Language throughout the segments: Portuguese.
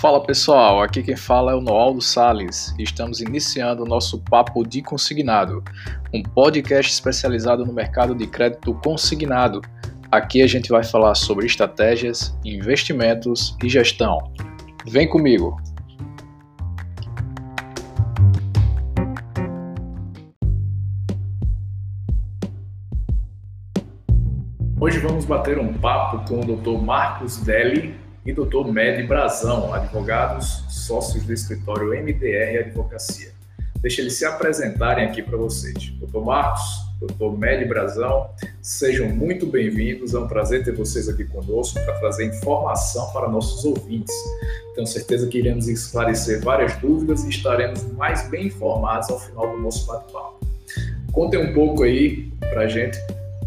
Fala pessoal, aqui quem fala é o Noaldo Sales e estamos iniciando o nosso Papo de Consignado, um podcast especializado no mercado de crédito consignado. Aqui a gente vai falar sobre estratégias, investimentos e gestão. Vem comigo! Hoje vamos bater um papo com o Dr. Marcos Deli, e Dr. Medi Brazão, advogados sócios do escritório MDR Advocacia. Deixa eles se apresentarem aqui para vocês. Dr. Marcos, Dr. Medi Brazão, sejam muito bem-vindos. É um prazer ter vocês aqui conosco para trazer informação para nossos ouvintes. Tenho certeza que iremos esclarecer várias dúvidas e estaremos mais bem informados ao final do nosso bate-papo. Contem um pouco aí para gente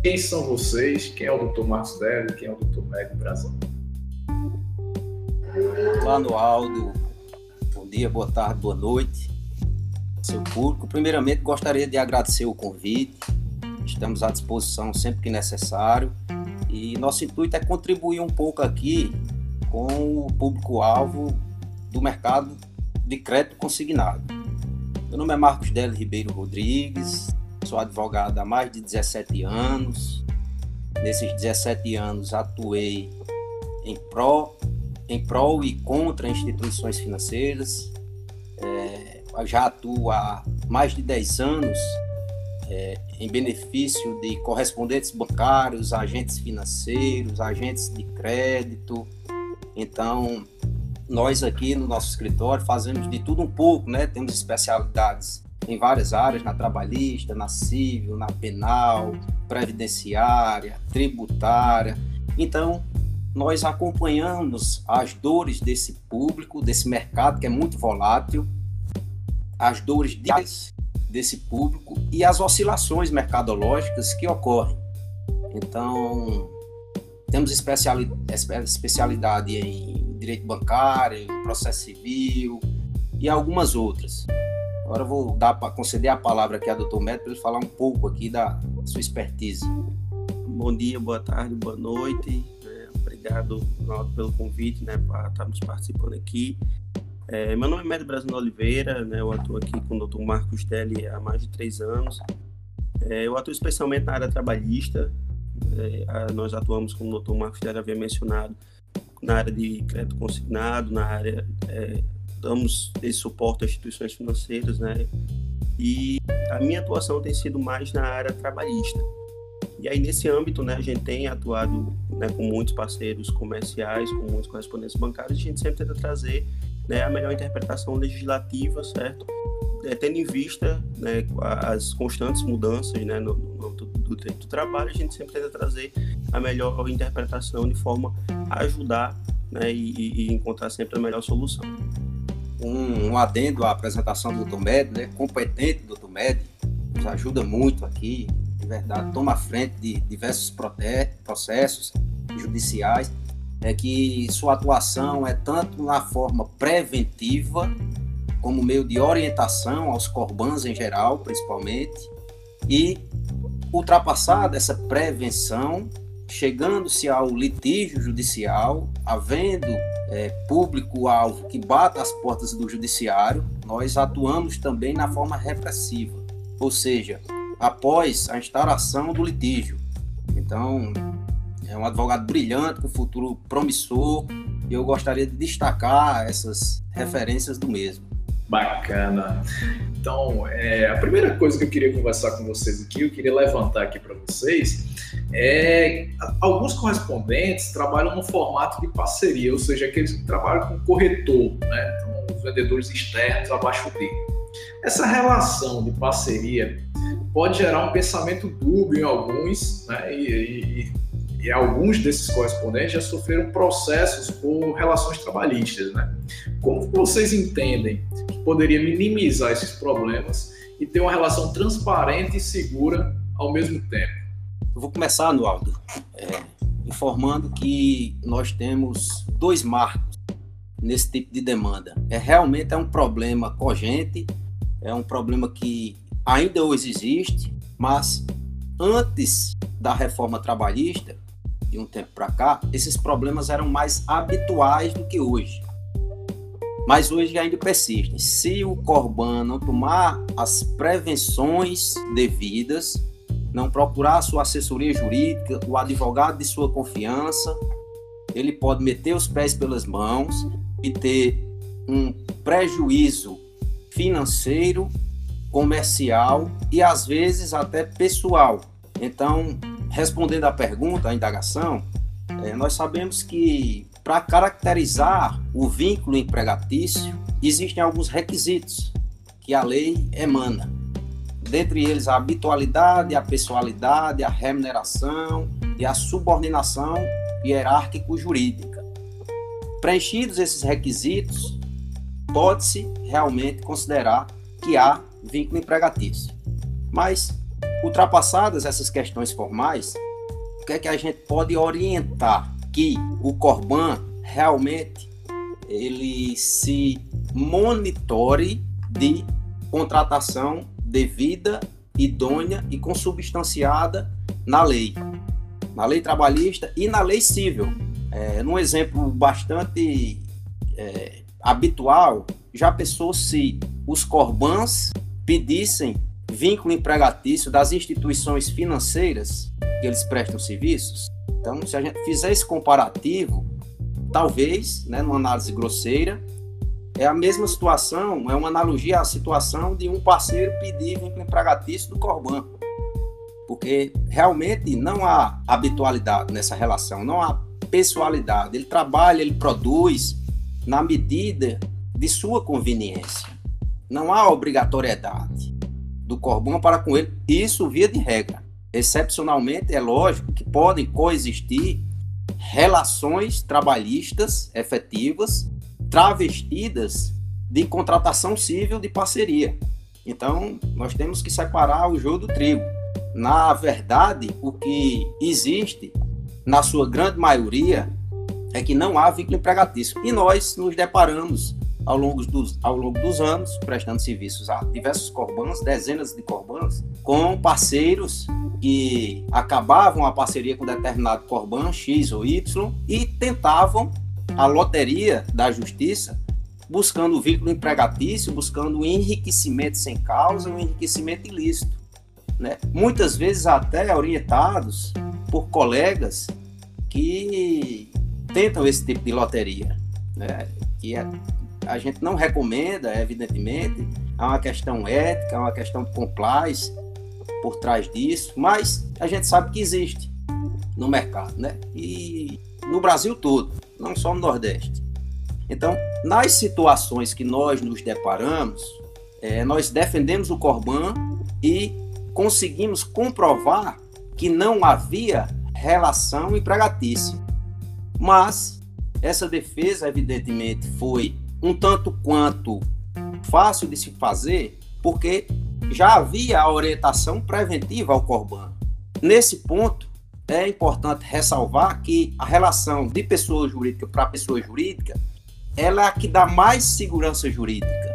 quem são vocês, quem é o Dr. Marcos Délio, quem é o Dr. Medi Brazão. Olá, Noaldo. Bom dia, boa tarde, boa noite, seu público. Primeiramente, gostaria de agradecer o convite. Estamos à disposição sempre que necessário. E nosso intuito é contribuir um pouco aqui com o público-alvo do mercado de crédito consignado. Meu nome é Marcos Délio Ribeiro Rodrigues, sou advogado há mais de 17 anos. Nesses 17 anos atuei em pró em prol e contra instituições financeiras. É, já atuo há mais de 10 anos é, em benefício de correspondentes bancários, agentes financeiros, agentes de crédito. Então, nós aqui no nosso escritório fazemos de tudo um pouco, né? Temos especialidades em várias áreas, na trabalhista, na civil, na penal, previdenciária, tributária. Então, nós acompanhamos as dores desse público, desse mercado que é muito volátil, as dores desse público e as oscilações mercadológicas que ocorrem. Então, temos especialidade em direito bancário, em processo civil e algumas outras. Agora eu vou dar para conceder a palavra aqui ao Dr. Médio para ele falar um pouco aqui da sua expertise. Bom dia, boa tarde, boa noite obrigado pelo convite, né, para estarmos participando aqui. É, meu nome é Médio Brasil Oliveira, né, eu atuo aqui com o Dr. Marcos Deli há mais de três anos. É, eu atuo especialmente na área trabalhista, é, nós atuamos, como o Dr. Marcos Deli havia mencionado, na área de crédito consignado, na área, é, damos esse suporte a instituições financeiras, né, e a minha atuação tem sido mais na área trabalhista. E aí, nesse âmbito, né, a gente tem atuado né, com muitos parceiros comerciais, com muitos correspondentes bancários, a gente sempre tenta trazer né, a melhor interpretação legislativa, certo? É, tendo em vista né, as constantes mudanças né, no, no do direito do trabalho, a gente sempre tenta trazer a melhor interpretação de forma a ajudar né, e, e encontrar sempre a melhor solução. Um, um adendo à apresentação do Dr. Med, né, competente Dr. Med, nos ajuda muito aqui, verdade, toma a frente de diversos processos judiciais, é que sua atuação é tanto na forma preventiva, como meio de orientação aos corbans em geral, principalmente, e ultrapassada essa prevenção, chegando-se ao litígio judicial, havendo é, público-alvo que bata as portas do judiciário, nós atuamos também na forma repressiva, ou seja, após a instauração do litígio. Então, é um advogado brilhante, com futuro promissor, e eu gostaria de destacar essas referências do mesmo. Bacana. Então, é, a primeira coisa que eu queria conversar com vocês aqui, eu queria levantar aqui para vocês, é alguns correspondentes trabalham no formato de parceria, ou seja, aqueles que trabalham com corretor, né? Então, os vendedores externos abaixo dele. Essa relação de parceria pode gerar um pensamento dúbio em alguns, né? E, e, e, alguns desses correspondentes já sofreram processos por relações trabalhistas, né? Como vocês entendem que poderia minimizar esses problemas e ter uma relação transparente e segura ao mesmo tempo? Eu vou começar, Anualdo, é, informando que nós temos dois marcos nesse tipo de demanda. É realmente é um problema cogente, é um problema que ainda hoje existe, mas antes da reforma trabalhista, de um tempo para cá, esses problemas eram mais habituais do que hoje. mas hoje ainda persistem. Se o Corban não tomar as prevenções devidas, não procurar sua assessoria jurídica, o advogado de sua confiança, ele pode meter os pés pelas mãos e ter um prejuízo financeiro, comercial e às vezes até pessoal. Então, respondendo à pergunta, à indagação, é, nós sabemos que para caracterizar o vínculo empregatício existem alguns requisitos que a lei emana dentre eles a habitualidade, a pessoalidade, a remuneração e a subordinação hierárquico-jurídica. Preenchidos esses requisitos, pode-se realmente considerar que há vínculo empregatício. Mas, ultrapassadas essas questões formais, o que é que a gente pode orientar que o Corban realmente ele se monitore de contratação devida, idônea e consubstanciada na lei, na lei trabalhista e na lei civil. É, num exemplo bastante é, habitual, já pensou se os corbãs pedissem vínculo empregatício das instituições financeiras que eles prestam serviços? Então, se a gente fizer esse comparativo, talvez, né, numa análise grosseira, é a mesma situação, é uma analogia à situação de um parceiro pedir vínculo empregatício do Corban. Porque realmente não há habitualidade nessa relação, não há pessoalidade. Ele trabalha, ele produz na medida de sua conveniência. Não há obrigatoriedade do Corban para com ele, isso via de regra. Excepcionalmente, é lógico que podem coexistir relações trabalhistas efetivas travestidas de contratação civil de parceria. Então, nós temos que separar o joio do trigo. Na verdade, o que existe, na sua grande maioria, é que não há vínculo empregatício. E nós nos deparamos ao longo dos, ao longo dos anos, prestando serviços a diversos corbãs, dezenas de corbãs, com parceiros que acabavam a parceria com determinado corban X ou Y e tentavam a loteria da justiça, buscando o vínculo empregatício, buscando o enriquecimento sem causa, o enriquecimento ilícito. Né? Muitas vezes até orientados por colegas que tentam esse tipo de loteria. Né? Que é, a gente não recomenda, evidentemente, há uma questão ética, há uma questão de compliance por trás disso, mas a gente sabe que existe no mercado, né? E no Brasil todo não só no Nordeste. Então, nas situações que nós nos deparamos, é, nós defendemos o Corban e conseguimos comprovar que não havia relação empregatícia. Mas essa defesa, evidentemente, foi um tanto quanto fácil de se fazer, porque já havia a orientação preventiva ao Corban. Nesse ponto, é importante ressalvar que a relação de pessoa jurídica para pessoa jurídica ela é a que dá mais segurança jurídica,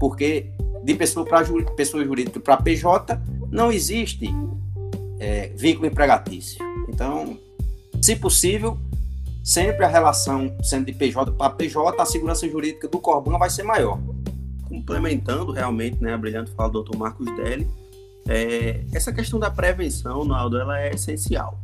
porque de pessoa para pessoa jurídica para PJ não existe é, vínculo empregatício. Então, se possível, sempre a relação sendo de PJ para PJ, a segurança jurídica do Corban vai ser maior. Complementando realmente, né, a brilhante fala do Dr. Marcos Deli, é, essa questão da prevenção, Naldo, ela é essencial.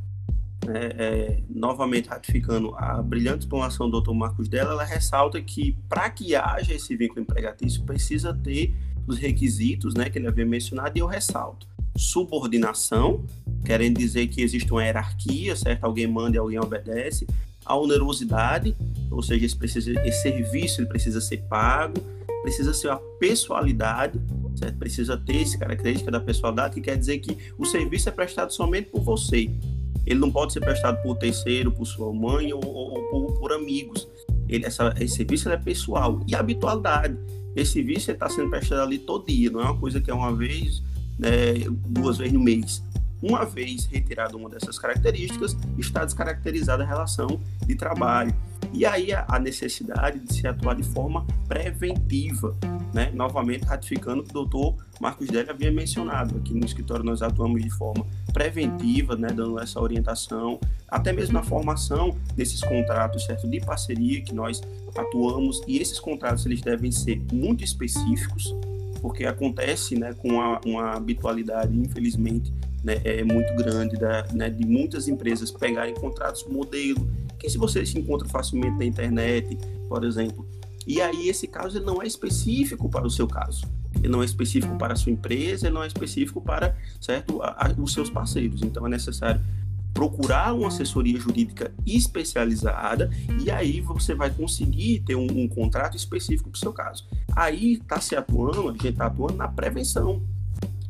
É, é, novamente ratificando a brilhante explanação do Dr. Marcos dela, ela ressalta que para que haja esse vínculo empregatício precisa ter os requisitos, né, que ele havia mencionado e eu ressalto. Subordinação, querendo dizer que existe uma hierarquia, certo? Alguém manda e alguém obedece. A onerosidade, ou seja, esse, precisa, esse serviço ele precisa ser pago. Precisa ser a pessoalidade, certo? Precisa ter essa característica da pessoalidade, que quer dizer que o serviço é prestado somente por você. Ele não pode ser prestado por terceiro, por sua mãe ou, ou, ou por, por, amigos. Ele, essa, esse serviço é pessoal. E habitualidade. Esse serviço está sendo prestado ali todo dia, não é uma coisa que é uma vez, né, duas vezes no mês. Uma vez retirada uma dessas características, está descaracterizada a relação de trabalho. E aí a necessidade de se atuar de forma preventiva, né? Novamente ratificando o que o doutor Marcos Délio havia mencionado. Aqui no escritório nós atuamos de forma preventiva, né? Dando essa orientação, até mesmo na formação desses contratos, certo? De parceria que nós atuamos e esses contratos eles devem ser muito específicos, porque acontece, né? Com uma, uma habitualidade, infelizmente, né, é muito grande da, né, de muitas empresas pegarem contratos modelo que se você se encontra facilmente na internet, por exemplo. E aí esse caso ele não é específico para o seu caso. Ele não é específico para a sua empresa, ele não é específico para certo, a, a, os seus parceiros. Então é necessário procurar uma assessoria jurídica especializada e aí você vai conseguir ter um, um contrato específico para o seu caso. Aí está se atuando, a gente está atuando na prevenção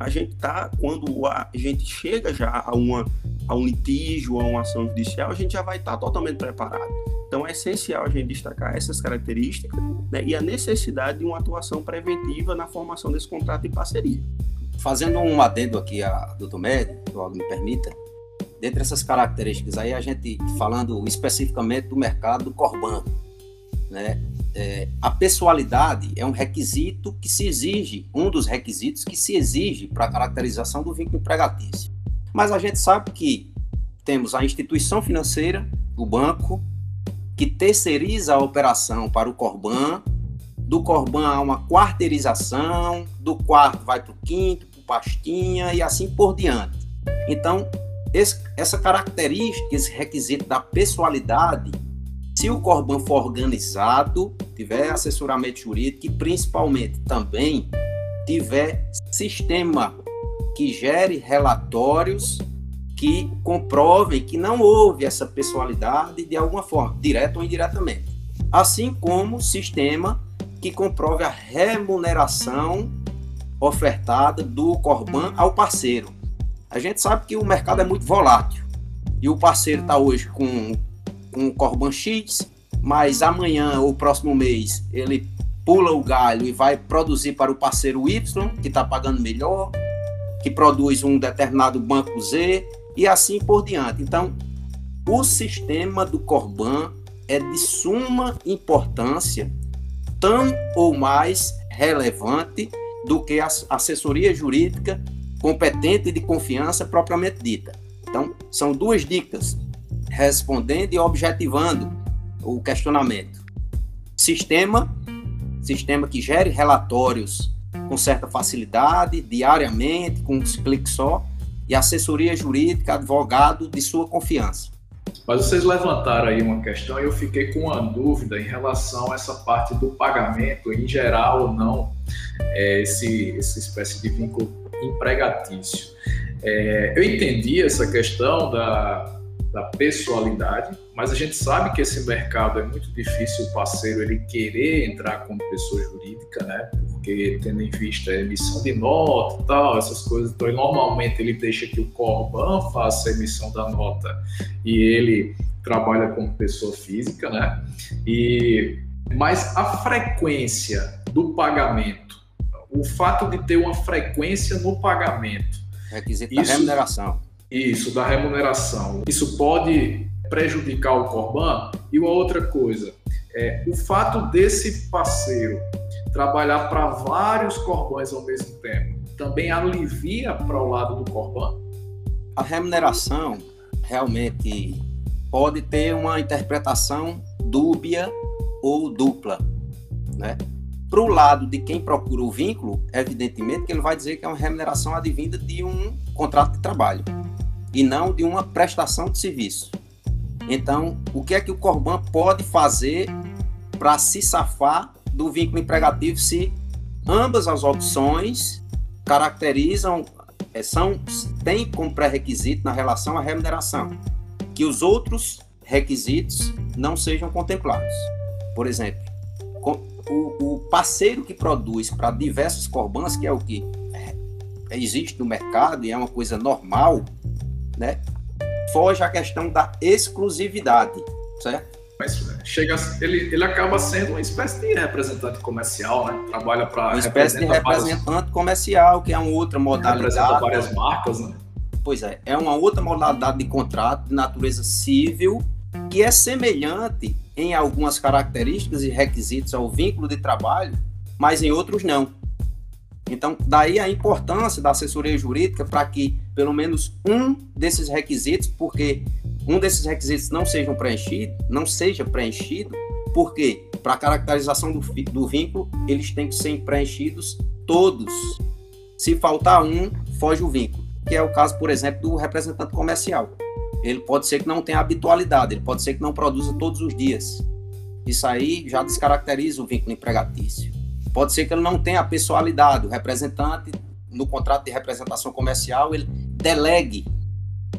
a gente tá, quando a gente chega já a, uma, a um litígio, a uma ação judicial, a gente já vai estar tá totalmente preparado. Então é essencial a gente destacar essas características né, e a necessidade de uma atuação preventiva na formação desse contrato de parceria. Fazendo um adendo aqui a doutor Médio, algo me permita, dentre essas características aí, a gente falando especificamente do mercado do Corban, né? É, a pessoalidade é um requisito que se exige, um dos requisitos que se exige para a caracterização do vínculo empregatício. Mas a gente sabe que temos a instituição financeira, o banco, que terceiriza a operação para o Corban, do Corban há uma quarteirização, do quarto vai para o quinto, para o pastinha e assim por diante. Então, esse, essa característica, esse requisito da pessoalidade, se o Corban for organizado, tiver assessoramento jurídico e principalmente também tiver sistema que gere relatórios que comprovem que não houve essa pessoalidade de alguma forma, direta ou indiretamente. Assim como sistema que comprove a remuneração ofertada do Corban ao parceiro. A gente sabe que o mercado é muito volátil e o parceiro está hoje com um Corban X, mas amanhã ou próximo mês ele pula o galho e vai produzir para o parceiro Y, que está pagando melhor, que produz um determinado banco Z, e assim por diante. Então, o sistema do Corban é de suma importância, tão ou mais relevante do que a assessoria jurídica competente de confiança propriamente dita. Então, são duas dicas respondendo e objetivando o questionamento. Sistema, sistema que gere relatórios com certa facilidade, diariamente, com um clique só, e assessoria jurídica, advogado de sua confiança. Mas vocês levantaram aí uma questão e eu fiquei com uma dúvida em relação a essa parte do pagamento, em geral ou não, é, esse, essa espécie de vínculo empregatício. É, eu entendi essa questão da, da pessoalidade, mas a gente sabe que esse mercado é muito difícil o parceiro ele querer entrar como pessoa jurídica, né? Porque tendo em vista a emissão de nota tal, essas coisas, então normalmente ele deixa que o Corban faça a emissão da nota e ele trabalha como pessoa física, né? E mas a frequência do pagamento, o fato de ter uma frequência no pagamento, requisito isso, da remuneração isso, da remuneração. Isso pode prejudicar o Corban? E uma outra coisa, é, o fato desse parceiro trabalhar para vários Corbans ao mesmo tempo também alivia para o lado do Corban? A remuneração realmente pode ter uma interpretação dúbia ou dupla, né? Para o lado de quem procura o vínculo, evidentemente que ele vai dizer que é uma remuneração advinda de um contrato de trabalho e não de uma prestação de serviço. Então, o que é que o Corban pode fazer para se safar do vínculo empregativo se ambas as opções caracterizam, é, são, têm como pré-requisito na relação a remuneração, que os outros requisitos não sejam contemplados. Por exemplo, o, o parceiro que produz para diversos Corbans, que é o que é, existe no mercado e é uma coisa normal, né? Foge a questão da exclusividade, certo? Mas chega, ele, ele acaba sendo uma espécie de representante comercial, né? Trabalha para uma espécie de representante várias, comercial, que é uma outra modalidade. Representa várias marcas, né? Pois é, é uma outra modalidade de contrato de natureza civil que é semelhante em algumas características e requisitos ao vínculo de trabalho, mas em outros não. Então, daí a importância da assessoria jurídica para que pelo menos um desses requisitos, porque um desses requisitos não sejam preenchido, não seja preenchido, porque para a caracterização do, do vínculo, eles têm que ser preenchidos todos. Se faltar um, foge o vínculo, que é o caso, por exemplo, do representante comercial. Ele pode ser que não tenha habitualidade, ele pode ser que não produza todos os dias. Isso aí já descaracteriza o vínculo empregatício. Pode ser que ele não tenha a pessoalidade, o representante no contrato de representação comercial, ele delegue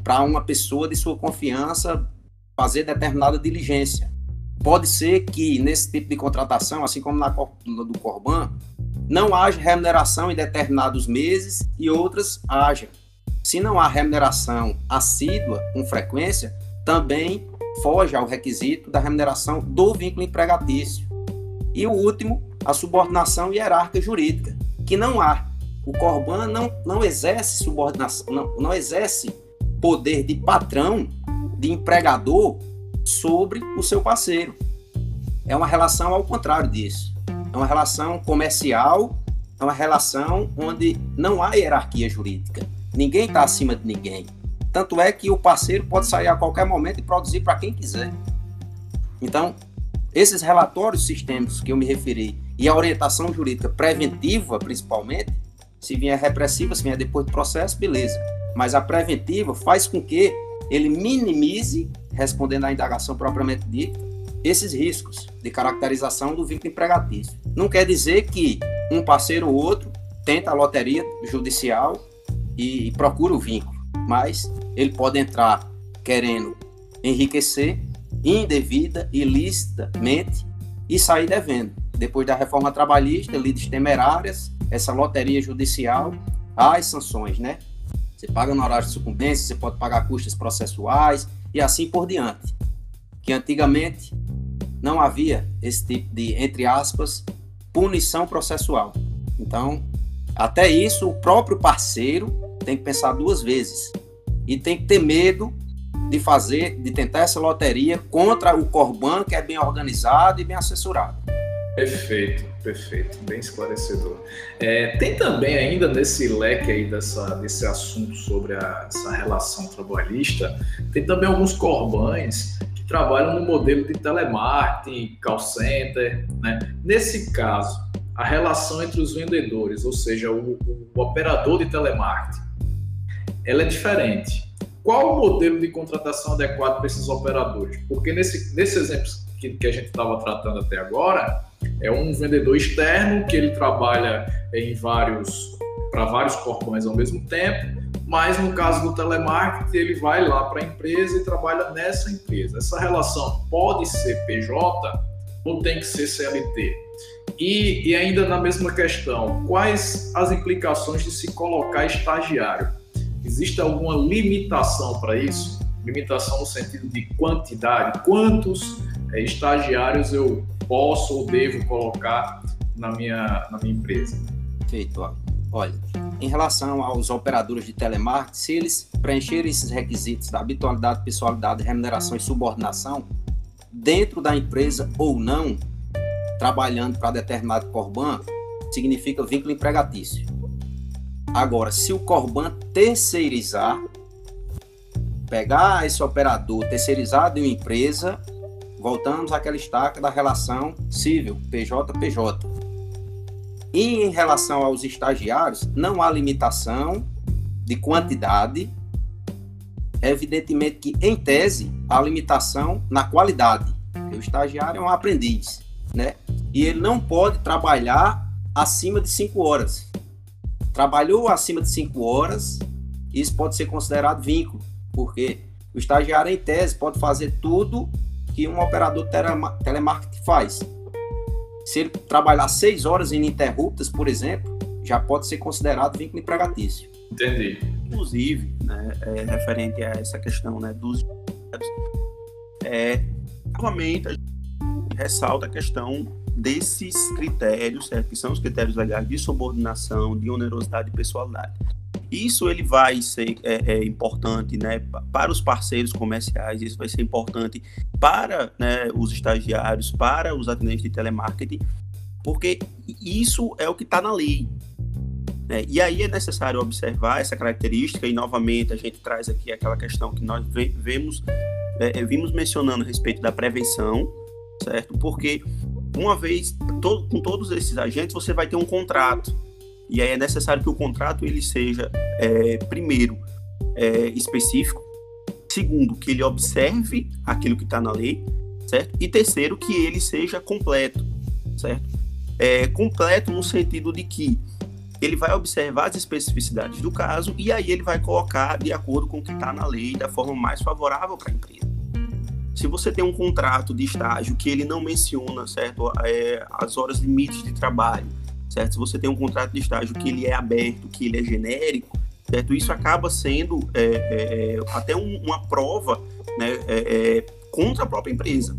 para uma pessoa de sua confiança fazer determinada diligência. Pode ser que nesse tipo de contratação, assim como na do Corban, não haja remuneração em determinados meses e outras haja. Se não há remuneração assídua, com frequência, também foge ao requisito da remuneração do vínculo empregatício. E o último, a subordinação hierárquica jurídica, que não há. O Corban não, não exerce subordinação, não, não exerce poder de patrão, de empregador sobre o seu parceiro. É uma relação ao contrário disso. É uma relação comercial, é uma relação onde não há hierarquia jurídica. Ninguém está acima de ninguém. Tanto é que o parceiro pode sair a qualquer momento e produzir para quem quiser. Então, esses relatórios sistêmicos que eu me referi e a orientação jurídica preventiva, principalmente, se vier repressiva, se vier depois do processo, beleza. Mas a preventiva faz com que ele minimize, respondendo à indagação propriamente dita, esses riscos de caracterização do vínculo empregatício. Não quer dizer que um parceiro ou outro tenta a loteria judicial e, e procura o vínculo, mas ele pode entrar querendo enriquecer indevida, ilicitamente e sair devendo. Depois da reforma trabalhista, lides temerárias, essa loteria judicial, as sanções, né? Você paga no horário de sucumbência, você pode pagar custas processuais e assim por diante. Que antigamente não havia esse tipo de, entre aspas, punição processual. Então, até isso, o próprio parceiro tem que pensar duas vezes e tem que ter medo de fazer, de tentar essa loteria contra o Corban, que é bem organizado e bem assessorado. Perfeito, perfeito, bem esclarecedor. É, tem também ainda nesse leque aí dessa, desse assunto sobre a, essa relação trabalhista, tem também alguns corbães que trabalham no modelo de telemarketing, call center, né? Nesse caso, a relação entre os vendedores, ou seja, o, o, o operador de telemarketing, ela é diferente. Qual o modelo de contratação adequado para esses operadores? Porque nesse, nesse exemplo que, que a gente estava tratando até agora, é um vendedor externo que ele trabalha em vários para vários corpões ao mesmo tempo, mas no caso do telemarketing, ele vai lá para a empresa e trabalha nessa empresa. Essa relação pode ser PJ ou tem que ser CLT? E, e ainda na mesma questão, quais as implicações de se colocar estagiário? Existe alguma limitação para isso? Limitação no sentido de quantidade? Quantos é, estagiários eu posso ou devo colocar na minha, na minha empresa? Feito. Olha, em relação aos operadores de telemarketing, se eles preencherem esses requisitos da habitualidade, pessoalidade, remuneração e subordinação, dentro da empresa ou não, trabalhando para determinado Corban, significa vínculo empregatício. Agora, se o Corban terceirizar, pegar esse operador terceirizado em uma empresa, voltamos àquela estaca da relação civil, PJ-PJ. E em relação aos estagiários, não há limitação de quantidade. Evidentemente que, em tese, há limitação na qualidade. O estagiário é um aprendiz, né? E ele não pode trabalhar acima de cinco horas trabalhou acima de cinco horas, isso pode ser considerado vínculo, porque o estagiário, em tese, pode fazer tudo que um operador telemarketing faz. Se ele trabalhar seis horas ininterruptas, por exemplo, já pode ser considerado vínculo empregatício. Entendi. Inclusive, né, é, referente a essa questão né, dos é, novamente, a gente ressalta a questão desses critérios, certo? que são os critérios legais de subordinação, de onerosidade e pessoalidade. Isso ele vai ser é, é, importante né, para os parceiros comerciais, isso vai ser importante para né, os estagiários, para os atendentes de telemarketing, porque isso é o que está na lei. Né? E aí é necessário observar essa característica, e novamente a gente traz aqui aquela questão que nós vemos, é, é, vimos mencionando a respeito da prevenção, certo? Porque uma vez, todo, com todos esses agentes, você vai ter um contrato e aí é necessário que o contrato ele seja, é, primeiro, é, específico, segundo, que ele observe aquilo que está na lei, certo? E terceiro, que ele seja completo, certo? É, completo no sentido de que ele vai observar as especificidades do caso e aí ele vai colocar de acordo com o que está na lei da forma mais favorável para a empresa. Se você tem um contrato de estágio que ele não menciona certo, é, as horas limites de trabalho, certo? Se você tem um contrato de estágio que ele é aberto, que ele é genérico, certo? Isso acaba sendo é, é, até um, uma prova né, é, é, contra a própria empresa,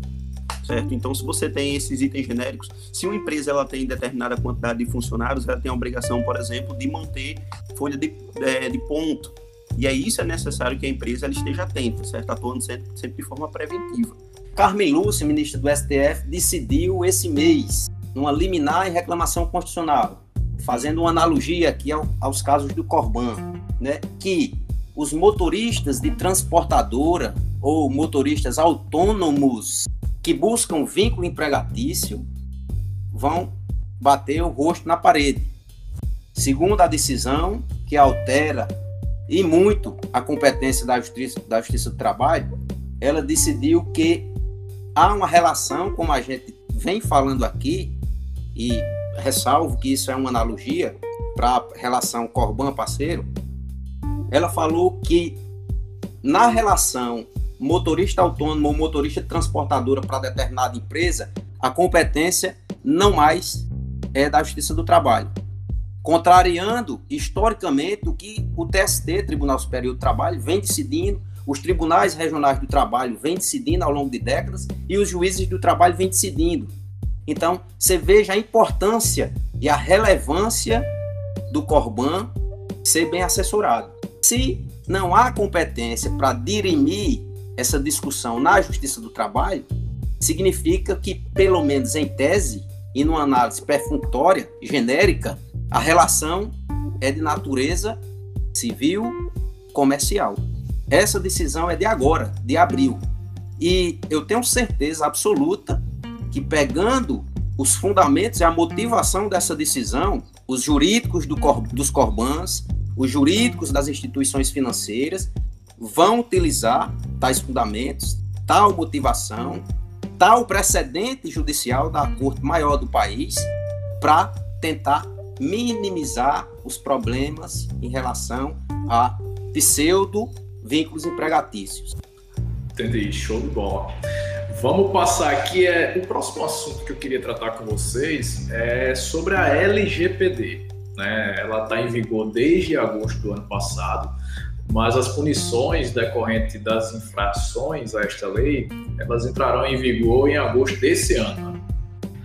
certo? Então, se você tem esses itens genéricos, se uma empresa ela tem determinada quantidade de funcionários, ela tem a obrigação, por exemplo, de manter folha de, é, de ponto. E aí isso é necessário que a empresa esteja atenta, certo? Atuando sempre, sempre de forma preventiva. Carmen Lúcia, ministra do STF, decidiu esse mês numa liminar em reclamação constitucional, fazendo uma analogia aqui ao, aos casos do Corban, né, que os motoristas de transportadora ou motoristas autônomos que buscam vínculo empregatício vão bater o rosto na parede. Segundo a decisão que altera e muito a competência da Justiça, da Justiça do Trabalho, ela decidiu que há uma relação, como a gente vem falando aqui, e ressalvo que isso é uma analogia para a relação Corban-parceiro, ela falou que na relação motorista autônomo ou motorista transportadora para determinada empresa, a competência não mais é da Justiça do Trabalho. Contrariando historicamente o que o TST, Tribunal Superior do Trabalho, vem decidindo, os tribunais regionais do trabalho vêm decidindo ao longo de décadas e os juízes do trabalho vêm decidindo. Então, você veja a importância e a relevância do Corban ser bem assessorado. Se não há competência para dirimir essa discussão na Justiça do Trabalho, significa que, pelo menos em tese e numa análise perfunctória, genérica, a relação é de natureza civil comercial. Essa decisão é de agora, de abril. E eu tenho certeza absoluta que pegando os fundamentos e a motivação dessa decisão, os jurídicos do cor, dos Corbans, os jurídicos das instituições financeiras vão utilizar tais fundamentos, tal motivação, tal precedente judicial da Corte Maior do país para tentar minimizar os problemas em relação a pseudo vínculos empregatícios. Entendi, show de bola. Vamos passar aqui. É, o próximo assunto que eu queria tratar com vocês é sobre a LGPD. Né? Ela está em vigor desde agosto do ano passado, mas as punições decorrentes das infrações a esta lei, elas entrarão em vigor em agosto desse ano.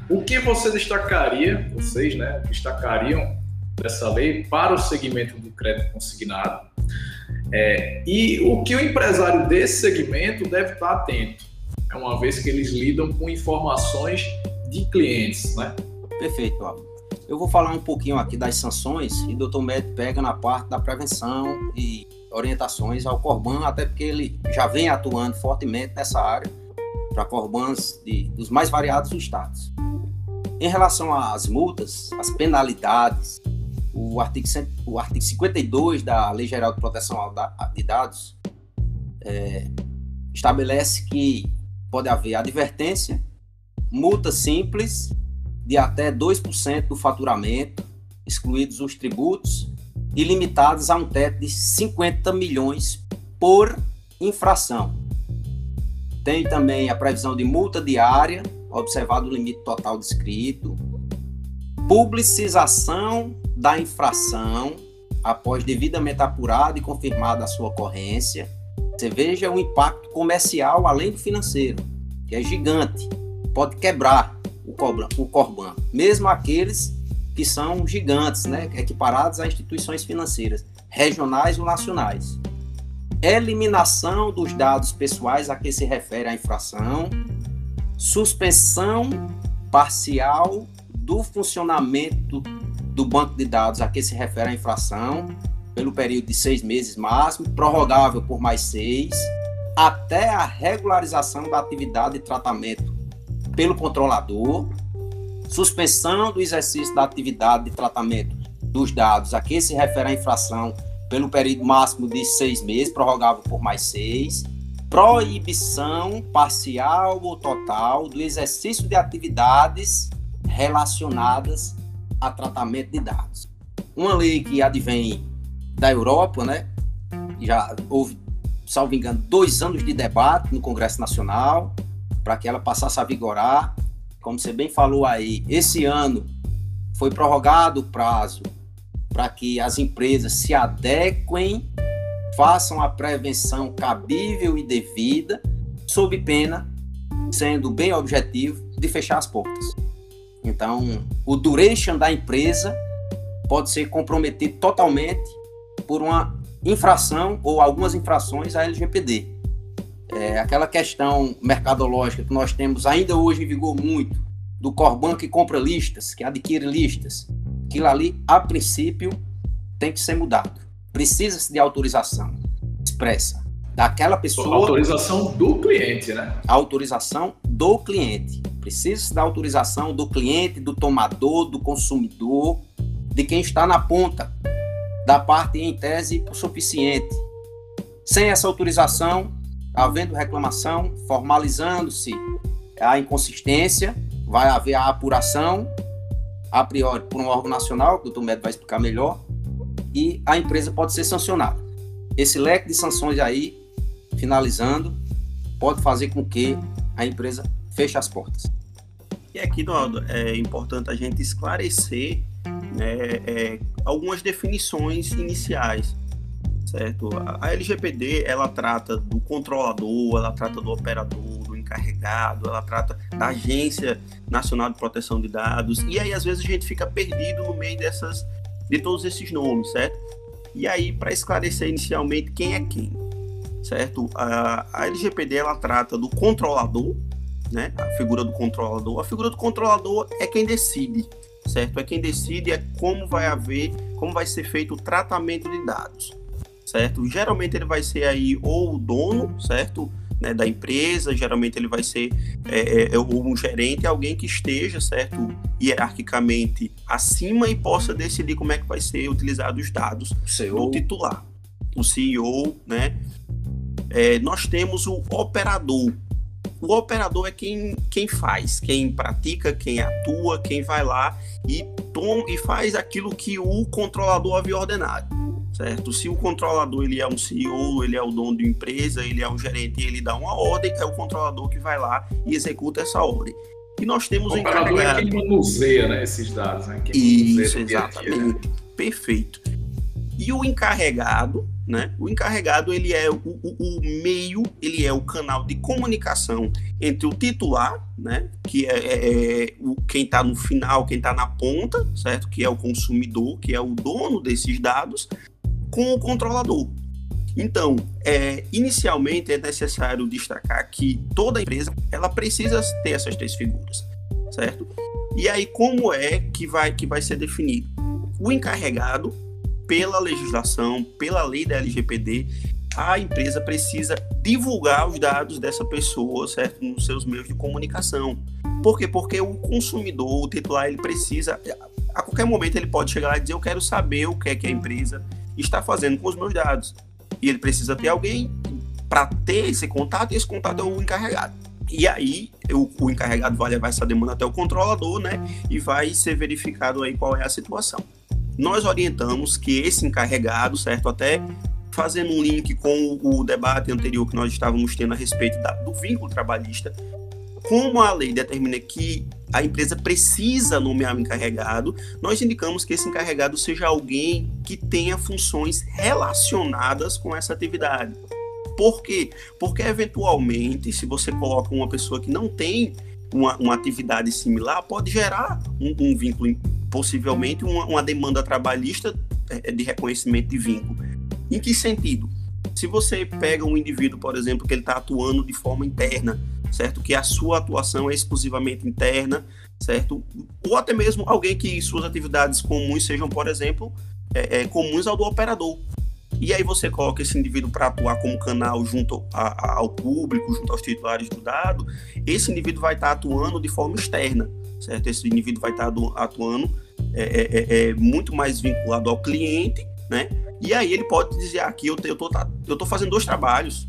O que você destacaria, vocês né, destacariam dessa lei para o segmento do crédito consignado? É, e o que o empresário desse segmento deve estar atento? é uma vez que eles lidam com informações de clientes, né? Perfeito. Eu vou falar um pouquinho aqui das sanções e o Dr. Med pega na parte da prevenção e orientações ao Corban, até porque ele já vem atuando fortemente nessa área para Corbans de, dos mais variados estados. Em relação às multas, as penalidades, o artigo, o artigo 52 da Lei Geral de Proteção de Dados é, estabelece que pode haver advertência, multa simples de até 2% do faturamento, excluídos os tributos, e limitados a um teto de 50 milhões por infração. Tem também a previsão de multa diária, observado o limite total descrito, publicização da infração após devidamente apurada e confirmada a sua ocorrência, você veja o impacto comercial além do financeiro, que é gigante. Pode quebrar o, o Corban, mesmo aqueles que são gigantes, né, equiparados a instituições financeiras. regionais ou nacionais. Eliminação dos dados pessoais a que se refere a infração, suspensão parcial do funcionamento do banco de dados a que se refere a infração, pelo período de seis meses máximo, prorrogável por mais seis, até a regularização da atividade de tratamento pelo controlador, suspensão do exercício da atividade de tratamento dos dados a que se refere a infração pelo período máximo de seis meses, prorrogável por mais seis, proibição parcial ou total do exercício de atividades relacionadas a tratamento de dados. Uma lei que advém da Europa, né? Já houve, salvo engano, dois anos de debate no Congresso Nacional para que ela passasse a vigorar. Como você bem falou aí, esse ano foi prorrogado o prazo para que as empresas se adequem, façam a prevenção cabível e devida, sob pena, sendo bem objetivo, de fechar as portas. Então, o duration da empresa pode ser comprometido totalmente por uma infração ou algumas infrações à LGPD. É, aquela questão mercadológica que nós temos ainda hoje em vigor muito, do Corban que compra listas, que adquire listas, aquilo ali, a princípio, tem que ser mudado. Precisa-se de autorização expressa daquela pessoa. Autorização do cliente, né? Autorização do cliente. Precisa-se da autorização do cliente, do tomador, do consumidor, de quem está na ponta, da parte em tese suficiente. Sem essa autorização, havendo reclamação, formalizando-se a inconsistência, vai haver a apuração a priori por um órgão nacional, que o doutor Médio vai explicar melhor, e a empresa pode ser sancionada. Esse leque de sanções aí, finalizando, pode fazer com que a empresa feche as portas. E aqui, Donaldo, é importante a gente esclarecer né, é, algumas definições iniciais, certo? A LGPD, ela trata do controlador, ela trata do operador, encarregado, ela trata da Agência Nacional de Proteção de Dados, e aí às vezes a gente fica perdido no meio dessas, de todos esses nomes, certo? E aí, para esclarecer inicialmente quem é quem, certo? A, a LGPD ela trata do controlador, né? A figura do controlador. A figura do controlador é quem decide, certo? É quem decide é como vai haver, como vai ser feito o tratamento de dados, certo? Geralmente ele vai ser aí ou o dono, certo? Né, da empresa, geralmente ele vai ser é, é, é um gerente, alguém que esteja, certo, hierarquicamente acima e possa decidir como é que vai ser utilizado os dados CEO. do titular. O CEO, né? É, nós temos o operador. O operador é quem, quem faz, quem pratica, quem atua, quem vai lá e, tom, e faz aquilo que o controlador havia ordenado certo? Se o controlador ele é um CEO, ele é o dono de empresa, ele é um gerente, ele dá uma ordem, é o controlador que vai lá e executa essa ordem. E nós temos o encarregado... é quem manuseia né, esses dados, né? Quem Isso, exatamente. Dia, Perfeito. E o encarregado, né? O encarregado ele é o, o, o, meio, ele é o canal de comunicação entre o titular, né? Que é, é, é o, quem está no final, quem está na ponta, certo? Que é o consumidor, que é o dono desses dados, com o controlador. Então, é, inicialmente é necessário destacar que toda empresa ela precisa ter essas três figuras, certo? E aí como é que vai que vai ser definido? O encarregado, pela legislação, pela lei da LGPD, a empresa precisa divulgar os dados dessa pessoa, certo, nos seus meios de comunicação. Por quê? Porque o consumidor, o titular, ele precisa a qualquer momento ele pode chegar lá e dizer eu quero saber o que é que a empresa está fazendo com os meus dados. E ele precisa ter alguém para ter esse contato, e esse contato é o encarregado. E aí, o, o, encarregado vai levar essa demanda até o controlador, né? E vai ser verificado aí qual é a situação. Nós orientamos que esse encarregado, certo? Até fazendo um link com o, debate anterior que nós estávamos tendo a respeito da, do vínculo trabalhista, como a lei determina que a empresa precisa nomear um encarregado, nós indicamos que esse encarregado seja alguém que tenha funções relacionadas com essa atividade. Por quê? Porque eventualmente, se você coloca uma pessoa que não tem uma, uma atividade similar, pode gerar um, um vínculo, possivelmente uma, uma demanda trabalhista é, de reconhecimento de vínculo. Em que sentido? Se você pega um indivíduo, por exemplo, que ele está atuando de forma interna, certo? Que a sua atuação é exclusivamente interna, certo? Ou até mesmo alguém que suas atividades comuns sejam, por exemplo, é, é, comuns ao do operador. E aí você coloca esse indivíduo para atuar como canal junto a, a, ao público, junto aos titulares do dado, esse indivíduo vai estar tá atuando de forma externa, certo? Esse indivíduo vai estar tá atuando é, é, é, é, muito mais vinculado ao cliente, né? E aí ele pode dizer aqui, eu, eu, tô, tá, fazendo dois trabalhos,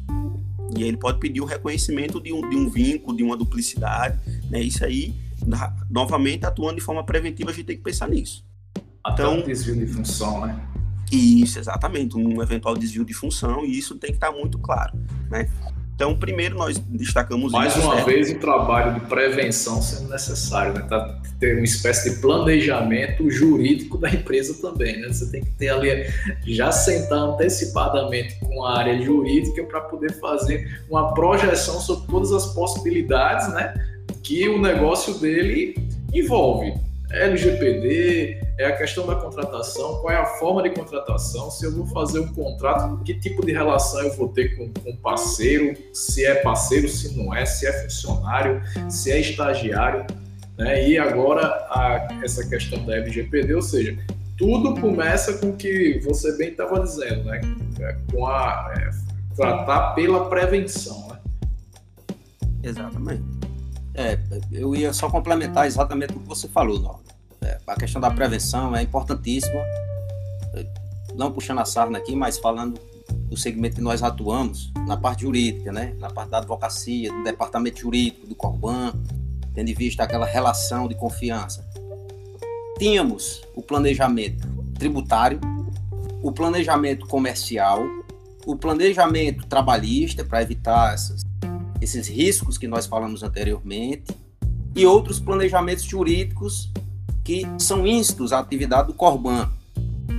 e aí ele pode pedir o reconhecimento de um, de um vínculo, de uma duplicidade, né? Isso aí, novamente, atuando de forma preventiva, a gente tem que pensar nisso. Até então, um desvio de função, né? Isso, exatamente, um eventual desvio de função, e isso tem que estar muito claro, né? Então, primeiro nós destacamos Mais isso, uma né? vez o trabalho de prevenção sendo necessário, né? Tá, ter uma espécie de planejamento jurídico da empresa também, né? Você tem que ter ali, já sentar antecipadamente com a área jurídica para poder fazer uma projeção sobre todas as possibilidades, né? Que o negócio dele envolve. LGPD, é a questão da contratação, qual é a forma de contratação, se eu vou fazer um contrato, que tipo de relação eu vou ter com o parceiro, se é parceiro, se não é, se é funcionário, se é estagiário, né? E agora a, essa questão da LGPD, ou seja, tudo começa com o que você bem estava dizendo, né? Com a é, tratar pela prevenção, né? Exatamente. É, eu ia só complementar exatamente o que você falou, Norma. É, a questão da prevenção é importantíssima. Não puxando a sarna aqui, mas falando do segmento que nós atuamos, na parte jurídica, né? na parte da advocacia, do departamento jurídico, do Corban, tendo em vista aquela relação de confiança. Tínhamos o planejamento tributário, o planejamento comercial, o planejamento trabalhista para evitar essas, esses riscos que nós falamos anteriormente e outros planejamentos jurídicos que são instos à atividade do Corban.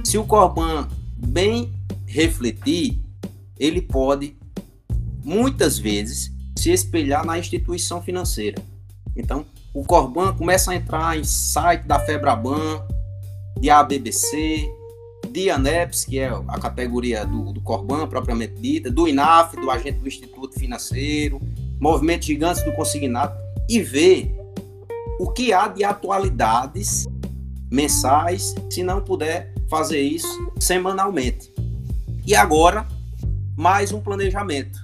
Se o Corban bem refletir, ele pode muitas vezes se espelhar na instituição financeira. Então, o Corban começa a entrar em site da Febraban, de ABBC, de ANEPS, que é a categoria do, do Corban propriamente dita, do INAF, do agente do Instituto Financeiro, Movimento Gigantes do Consignado, e ver o que há de atualidades mensais, se não puder fazer isso semanalmente. E agora, mais um planejamento.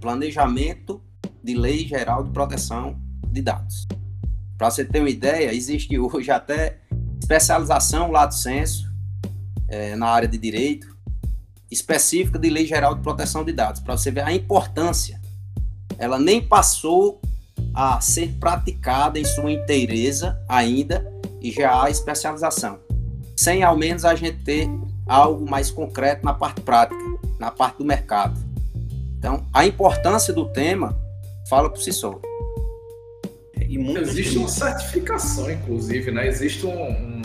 Planejamento de Lei Geral de Proteção de Dados. Para você ter uma ideia, existe hoje até especialização lato senso é, na área de direito específica de Lei Geral de Proteção de Dados, para você ver a importância. Ela nem passou a ser praticada em sua inteireza ainda e já há especialização, sem ao menos a gente ter algo mais concreto na parte prática, na parte do mercado. Então, a importância do tema fala por si só. E Existe uma certificação, inclusive, né? Existe um, um,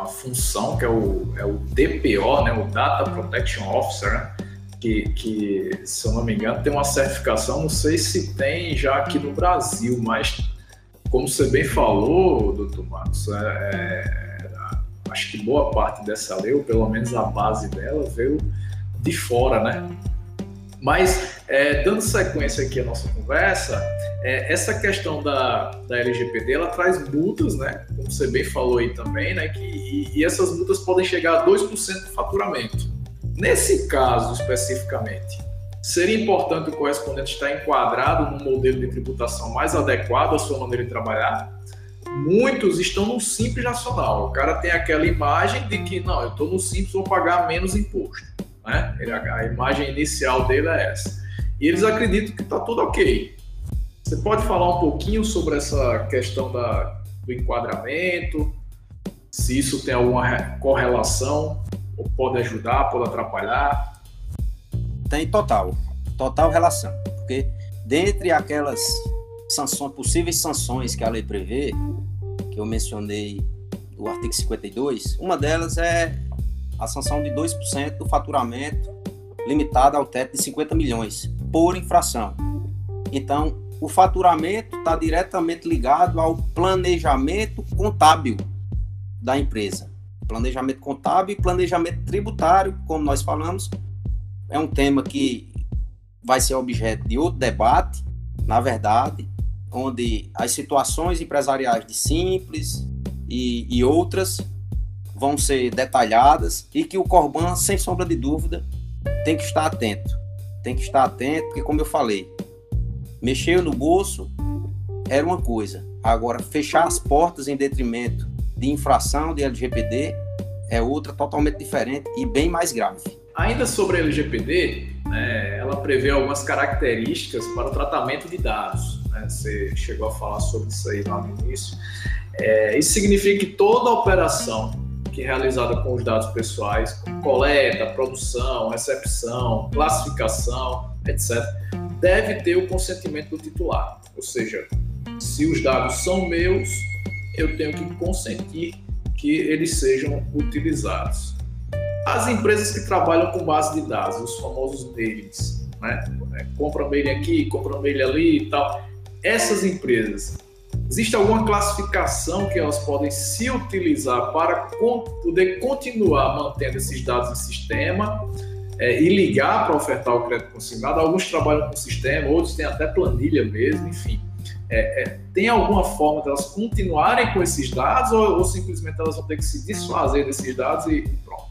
uma função que é o, é o DPO, né? O Data Protection Officer, né? que, que, se eu não me engano, tem uma certificação, não sei se tem já aqui no Brasil, mas como você bem falou, doutor Marcos, é, é, acho que boa parte dessa lei, ou pelo menos a base dela, veio de fora, né? Mas, é, dando sequência aqui à nossa conversa, é, essa questão da, da LGPD, ela traz multas, né? Como você bem falou aí também, né? Que, e, e essas multas podem chegar a 2% do faturamento. Nesse caso especificamente, seria importante o correspondente estar enquadrado num modelo de tributação mais adequado à sua maneira de trabalhar? Muitos estão no Simples Nacional. O cara tem aquela imagem de que, não, eu estou no Simples, vou pagar menos imposto. Né? A imagem inicial dele é essa. E eles acreditam que está tudo ok. Você pode falar um pouquinho sobre essa questão da, do enquadramento, se isso tem alguma correlação pode ajudar, pode atrapalhar? Tem total, total relação, porque dentre aquelas sanções, possíveis sanções que a lei prevê, que eu mencionei do artigo 52, uma delas é a sanção de 2% do faturamento limitada ao teto de 50 milhões por infração. Então, o faturamento está diretamente ligado ao planejamento contábil da empresa planejamento contábil e planejamento tributário, como nós falamos, é um tema que vai ser objeto de outro debate, na verdade, onde as situações empresariais de simples e, e outras vão ser detalhadas e que o Corban, sem sombra de dúvida, tem que estar atento. Tem que estar atento, porque, como eu falei, mexer no bolso era uma coisa. Agora, fechar as portas em detrimento de infração de LGPD é outra totalmente diferente e bem mais grave. Ainda sobre a LGPD, né, ela prevê algumas características para o tratamento de dados. Né? Você chegou a falar sobre isso aí lá no início. É, isso significa que toda operação que é realizada com os dados pessoais, coleta, produção, recepção, classificação, etc., deve ter o consentimento do titular. Ou seja, se os dados são meus, eu tenho que consentir que eles sejam utilizados. As empresas que trabalham com base de dados, os famosos mailings, né? É, compra mail aqui, compra mail ali e tal. Essas empresas, existe alguma classificação que elas podem se utilizar para poder continuar mantendo esses dados em sistema é, e ligar para ofertar o crédito consignado? Alguns trabalham com sistema, outros têm até planilha mesmo, enfim. É, é, tem alguma forma delas de continuarem com esses dados ou, ou, simplesmente elas vão ter que se desfazer desses dados e pronto?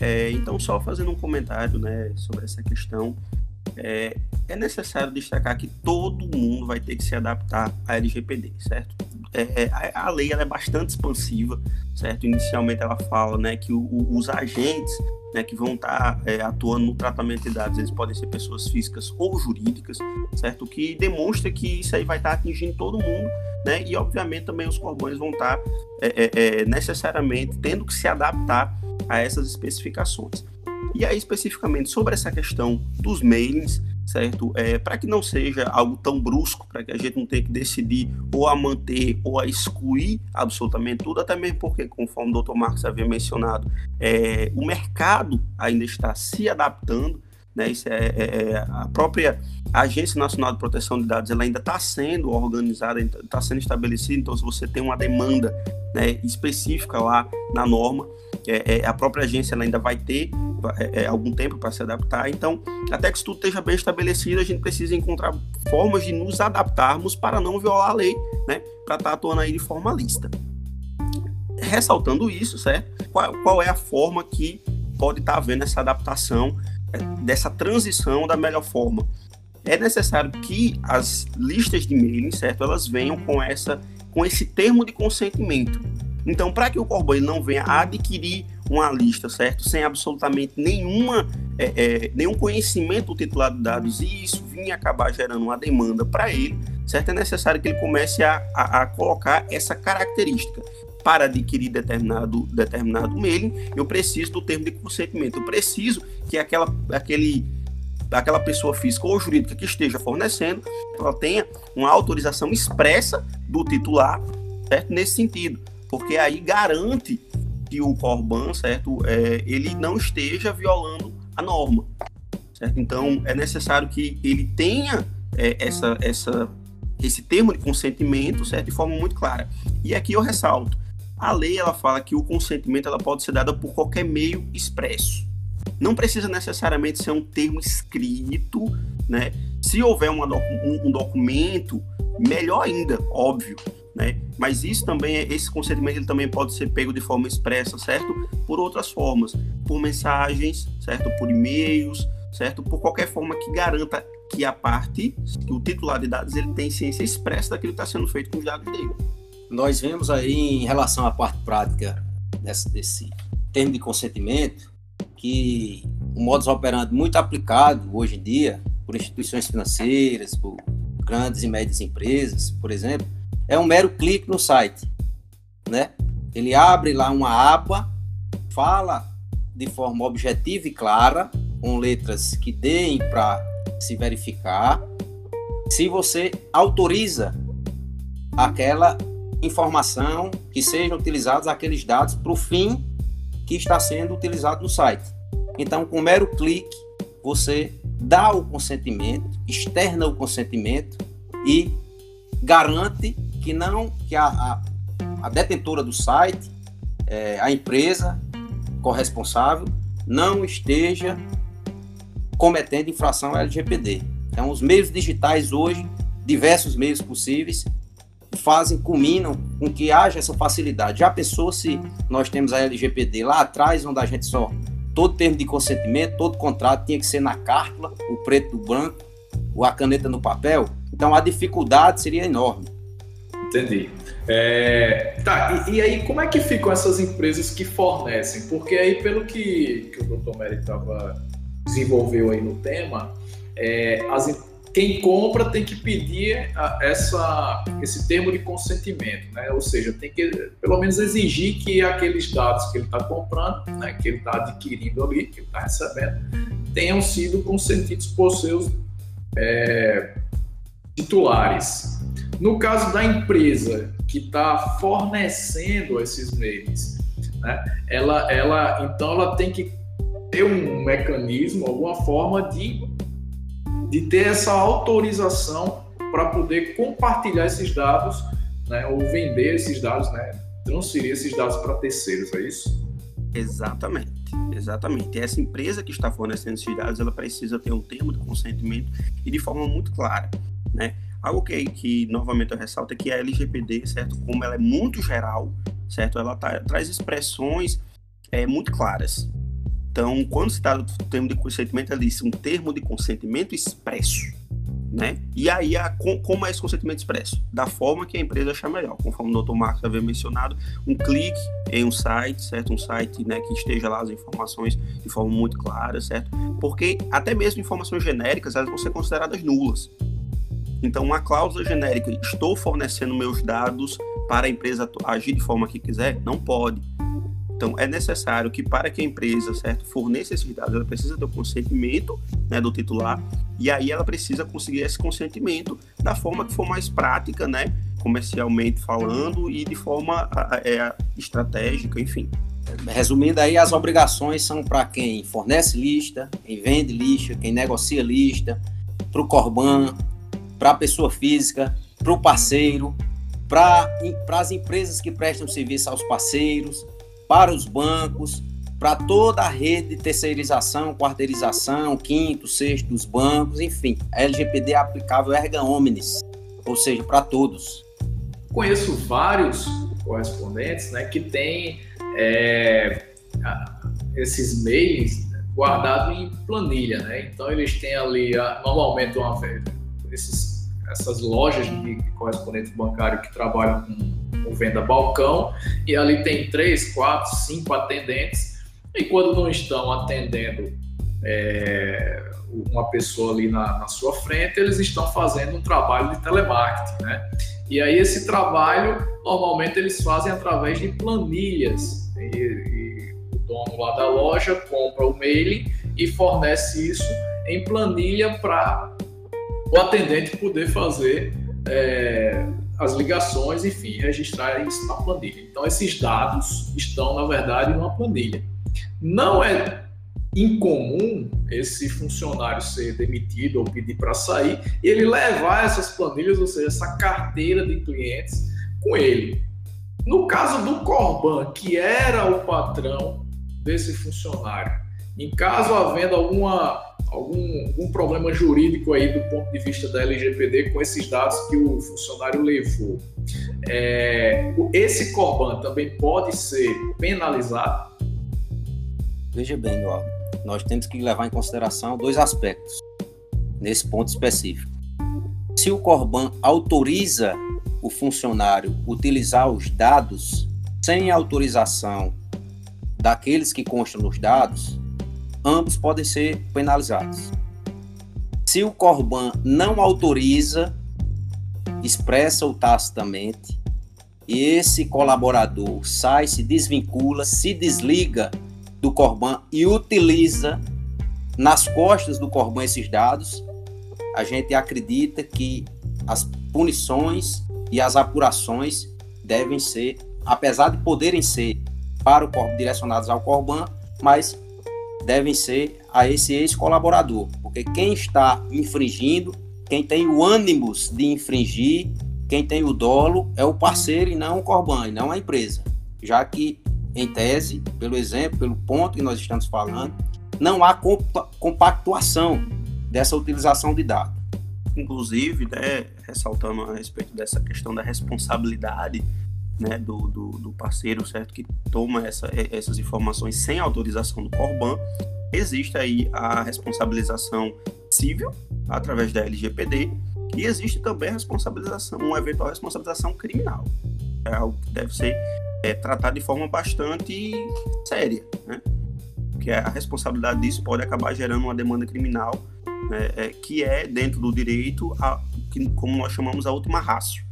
É, então, só fazendo um comentário né, sobre essa questão, é, é, necessário destacar que todo mundo vai ter que se adaptar à LGPD, certo? É, é a, lei é bastante expansiva, certo? Inicialmente ela fala né, que o, o, os agentes né, que vão estar é, atuando no tratamento de dados, eles podem ser pessoas físicas ou jurídicas, certo? O que demonstra que isso aí vai estar atingindo todo mundo, né? E obviamente também os corbões vão estar é, é, é, necessariamente tendo que se adaptar a essas especificações. E aí especificamente sobre essa questão dos mailings, certo? É, para que não seja algo tão brusco, para que a gente não tenha que decidir ou a manter ou a excluir absolutamente tudo, até mesmo porque, conforme o Dr. Marcos havia mencionado, é, o mercado ainda está se adaptando, né? Isso é, é, é a própria Agência Nacional de Proteção de Dados, ela ainda está sendo organizada, está sendo estabelecida, então se você tem uma demanda né, específica lá na norma, é, é, a própria agência ainda vai ter é, é, algum tempo para se adaptar. Então, até que isso tudo esteja bem estabelecido, a gente precisa encontrar formas de nos adaptarmos para não violar a lei, né? Para estar tá atuando aí de forma lista. Ressaltando isso, certo? Qual, qual é a forma que pode estar tá havendo essa adaptação, dessa transição da melhor forma? É necessário que as listas de mailing, certo? Elas venham com essa com esse termo de consentimento. Então, para que o Corban não venha adquirir uma lista, certo? Sem absolutamente nenhuma, é, é, nenhum conhecimento do titular de dados e isso vinha acabar gerando uma demanda para ele, certo? É necessário que ele comece a, a, a, colocar essa característica. Para adquirir determinado, determinado mailing, eu preciso do termo de consentimento. Eu preciso que aquela, aquele, aquela pessoa física ou jurídica que esteja fornecendo, ela tenha uma autorização expressa do titular, certo? Nesse sentido porque aí garante que o Corban, certo, é, ele não esteja violando a norma, certo? Então é necessário que ele tenha é, essa, essa, esse termo de consentimento, certo, de forma muito clara. E aqui eu ressalto, a lei ela fala que o consentimento ela pode ser dada por qualquer meio expresso. Não precisa necessariamente ser um termo escrito, né? Se houver uma, um, um documento, melhor ainda, óbvio né? Mas isso também, esse consentimento ele também pode ser pego de forma expressa, certo? Por outras formas, por mensagens, certo? Por e-mails, certo? Por qualquer forma que garanta que a parte, que o titular de dados, ele tem ciência expressa daquilo que está sendo feito com os dados dele. Nós vemos aí em relação à parte prática desse, desse termo de consentimento que o modus operandi muito aplicado hoje em dia por instituições financeiras, por grandes e médias empresas, por exemplo, é um mero clique no site, né? Ele abre lá uma aba, fala de forma objetiva e clara, com letras que deem para se verificar, se você autoriza aquela informação que sejam utilizados aqueles dados para o fim que está sendo utilizado no site. Então, com mero clique, você dá o consentimento, externa o consentimento e garante que não que a, a, a detentora do site é, a empresa corresponsável não esteja cometendo infração LGPD. Então, os meios digitais hoje, diversos meios possíveis, fazem, culminam com que haja essa facilidade. Já pensou se nós temos a LGPD lá atrás, onde a gente só, todo termo de consentimento, todo contrato tinha que ser na cártula, o preto do branco, a caneta no papel? Então, a dificuldade seria enorme. Entendi. É, tá, e, e, aí como é que ficam essas empresas que fornecem? Porque aí, pelo que, que o Dr. Mary estava desenvolveu aí no tema, é, as, quem compra tem que pedir essa, esse termo de consentimento, né? ou seja, tem que pelo menos exigir que aqueles dados que ele está comprando, né, que ele está adquirindo ali, que ele está recebendo, tenham sido consentidos por seus é, titulares. No caso da empresa que está fornecendo esses meios, né, ela, ela, então ela tem que ter um mecanismo, alguma forma de, de ter essa autorização para poder compartilhar esses dados, né, ou vender esses dados, né, transferir esses dados para terceiros, é isso? Exatamente, exatamente. Essa empresa que está fornecendo esses dados, ela precisa ter um termo de consentimento e de forma muito clara, né? Algo que, que novamente eu ressalto é que a LGPD, certo, como ela é muito geral, certo, ela tá, traz expressões é, muito claras. Então, quando se trata do termo de consentimento, ela diz um termo de consentimento expresso, né? E aí, a, com, como é esse consentimento expresso? Da forma que a empresa achar melhor. Conforme o Dr. Marcos havia mencionado, um clique em um site, certo? Um site né, que esteja lá as informações de forma muito clara, certo? Porque até mesmo informações genéricas, elas vão ser consideradas nulas. Então, uma cláusula genérica, estou fornecendo meus dados para a empresa agir de forma que quiser, não pode. Então, é necessário que para que a empresa, certo, forneça esses dados, ela precisa ter o consentimento né, do titular, e aí ela precisa conseguir esse consentimento da forma que for mais prática, né, comercialmente falando e de forma é, estratégica, enfim. Resumindo aí, as obrigações são para quem fornece lista, quem vende lista, quem negocia lista, para o Corban, para a pessoa física, para o parceiro, para as empresas que prestam serviço aos parceiros, para os bancos, para toda a rede de terceirização, quarteirização, quinto, sexto dos bancos, enfim. A LGPD é aplicável erga omnes, ou seja, para todos. Conheço vários correspondentes né, que têm é, esses meios guardados em planilha. Né? Então, eles têm ali, normalmente, uma, esses essas lojas de correspondentes bancários que trabalham com, com venda balcão, e ali tem três, quatro, cinco atendentes, e quando não estão atendendo é, uma pessoa ali na, na, sua frente, eles estão fazendo um trabalho de telemarketing, né? E aí esse trabalho, normalmente eles fazem através de planilhas, e, e o dono lá da loja compra o mailing e fornece isso em planilha para o atendente poder fazer é, as ligações, enfim, registrar isso na planilha. Então, esses dados estão, na verdade, numa planilha. Não é incomum esse funcionário ser demitido ou pedir para sair e ele levar essas planilhas, ou seja, essa carteira de clientes com ele. No caso do Corban, que era o patrão desse funcionário, em caso havendo alguma algum, algum problema jurídico aí do ponto de vista da LGPD com esses dados que o funcionário levou. É, esse Corban também pode ser penalizado? Veja bem, Eduardo, nós temos que levar em consideração dois aspectos nesse ponto específico. Se o Corban autoriza o funcionário utilizar os dados sem autorização daqueles que constam nos dados, ambos podem ser penalizados. Se o Corban não autoriza, expressa ou tacitamente, e esse colaborador sai, se desvincula, se desliga do Corban e utiliza nas costas do Corban esses dados, a gente acredita que as punições e as apurações devem ser, apesar de poderem ser para o corpo direcionados ao Corban, mas devem ser a esse ex-colaborador, porque quem está infringindo, quem tem o ânimo de infringir, quem tem o dolo é o parceiro e não o corban, e não a empresa, já que em tese, pelo exemplo, pelo ponto que nós estamos falando, não há compactuação dessa utilização de dados. Inclusive, né, ressaltando a respeito dessa questão da responsabilidade né, do, do, do, parceiro, certo, que toma essa, essas informações sem autorização do Corban, existe aí a responsabilização civil através da LGPD e existe também a responsabilização, uma eventual responsabilização criminal. É algo que deve ser é, tratado de forma bastante séria, né? Porque a responsabilidade disso pode acabar gerando uma demanda criminal, né, é, que é dentro do direito, a, que, como nós chamamos a última rácio.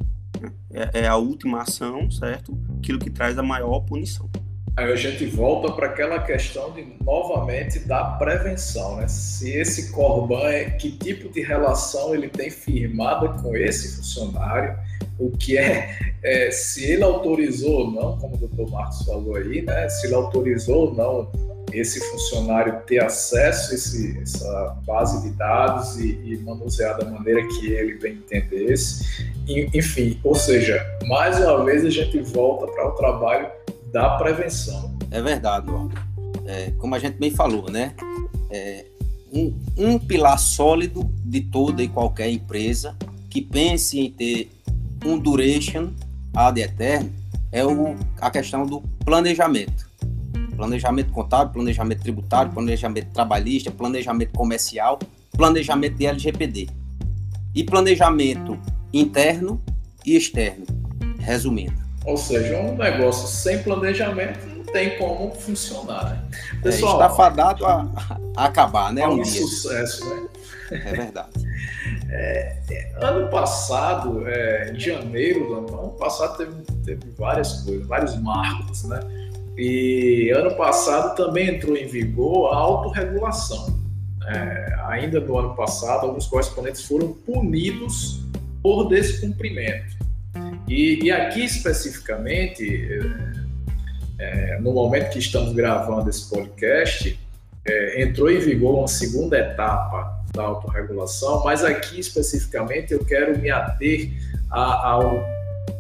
É, é a última ação, certo? Aquilo que traz a maior punição. Aí a gente volta para aquela questão de novamente da prevenção, né? Se esse Corban, é, que tipo de relação ele tem firmada com esse funcionário, o que é, é, se ele autorizou ou não, como o doutor Marcos falou aí, né? Se ele autorizou ou não esse funcionário ter acesso a esse, essa base de dados e, e, manusear da maneira que ele bem entendesse. Enfim, ou seja, mais uma vez a gente volta para o trabalho da prevenção. É verdade, Walter. É, como a gente bem falou, né? É, um, um pilar sólido de toda e qualquer empresa que pense em ter um duration ad eterno é o, a questão do planejamento. Planejamento contábil, planejamento tributário, planejamento trabalhista, planejamento comercial, planejamento de LGPD. E planejamento interno e externo, resumindo. Ou seja, um negócio sem planejamento não tem como funcionar. Né? É, Pessoal, é, está fadado a, a acabar, né? Um, um sucesso, né? É verdade. É, ano passado, é, em janeiro do ano, ano passado, teve, teve várias coisas, vários marcos, né? E ano passado também entrou em vigor a autorregulação. É, ainda no ano passado, alguns correspondentes foram punidos por descumprimento. E, e aqui especificamente, é, é, no momento que estamos gravando esse podcast, é, entrou em vigor uma segunda etapa da autorregulação, mas aqui especificamente eu quero me ater a, ao,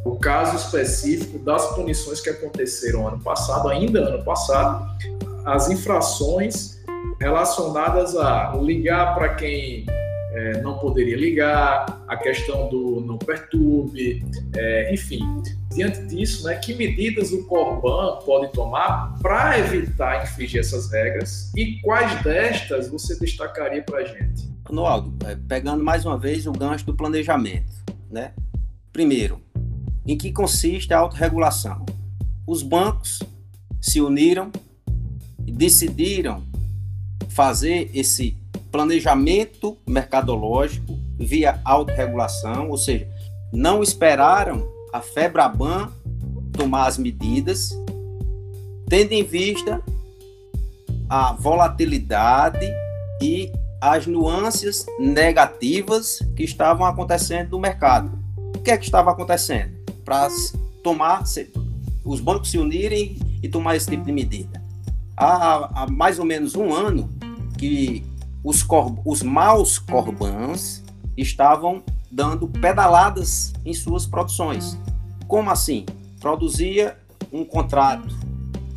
ao caso específico das punições que aconteceram ano passado, ainda ano passado, as infrações relacionadas a ligar para quem é, não poderia ligar, a questão do não perturbe, é, enfim. Diante disso, né, que medidas o Corban pode tomar para evitar infringir essas regras e quais destas você destacaria para a gente? Noaldo, é, pegando mais uma vez o gancho do planejamento, né? Primeiro, em que consiste a autorregulação? Os bancos se uniram e decidiram fazer esse planejamento mercadológico via autorregulação, ou seja, não esperaram a FEBRABAN tomar as medidas, tendo em vista a volatilidade e as nuances negativas que estavam acontecendo no mercado. O que é que estava acontecendo? Para tomar, os bancos se unirem e tomar esse tipo de medida. Há, há mais ou menos um ano que os, cor, os maus corbãs estavam dando pedaladas em suas produções. Como assim? Produzia um contrato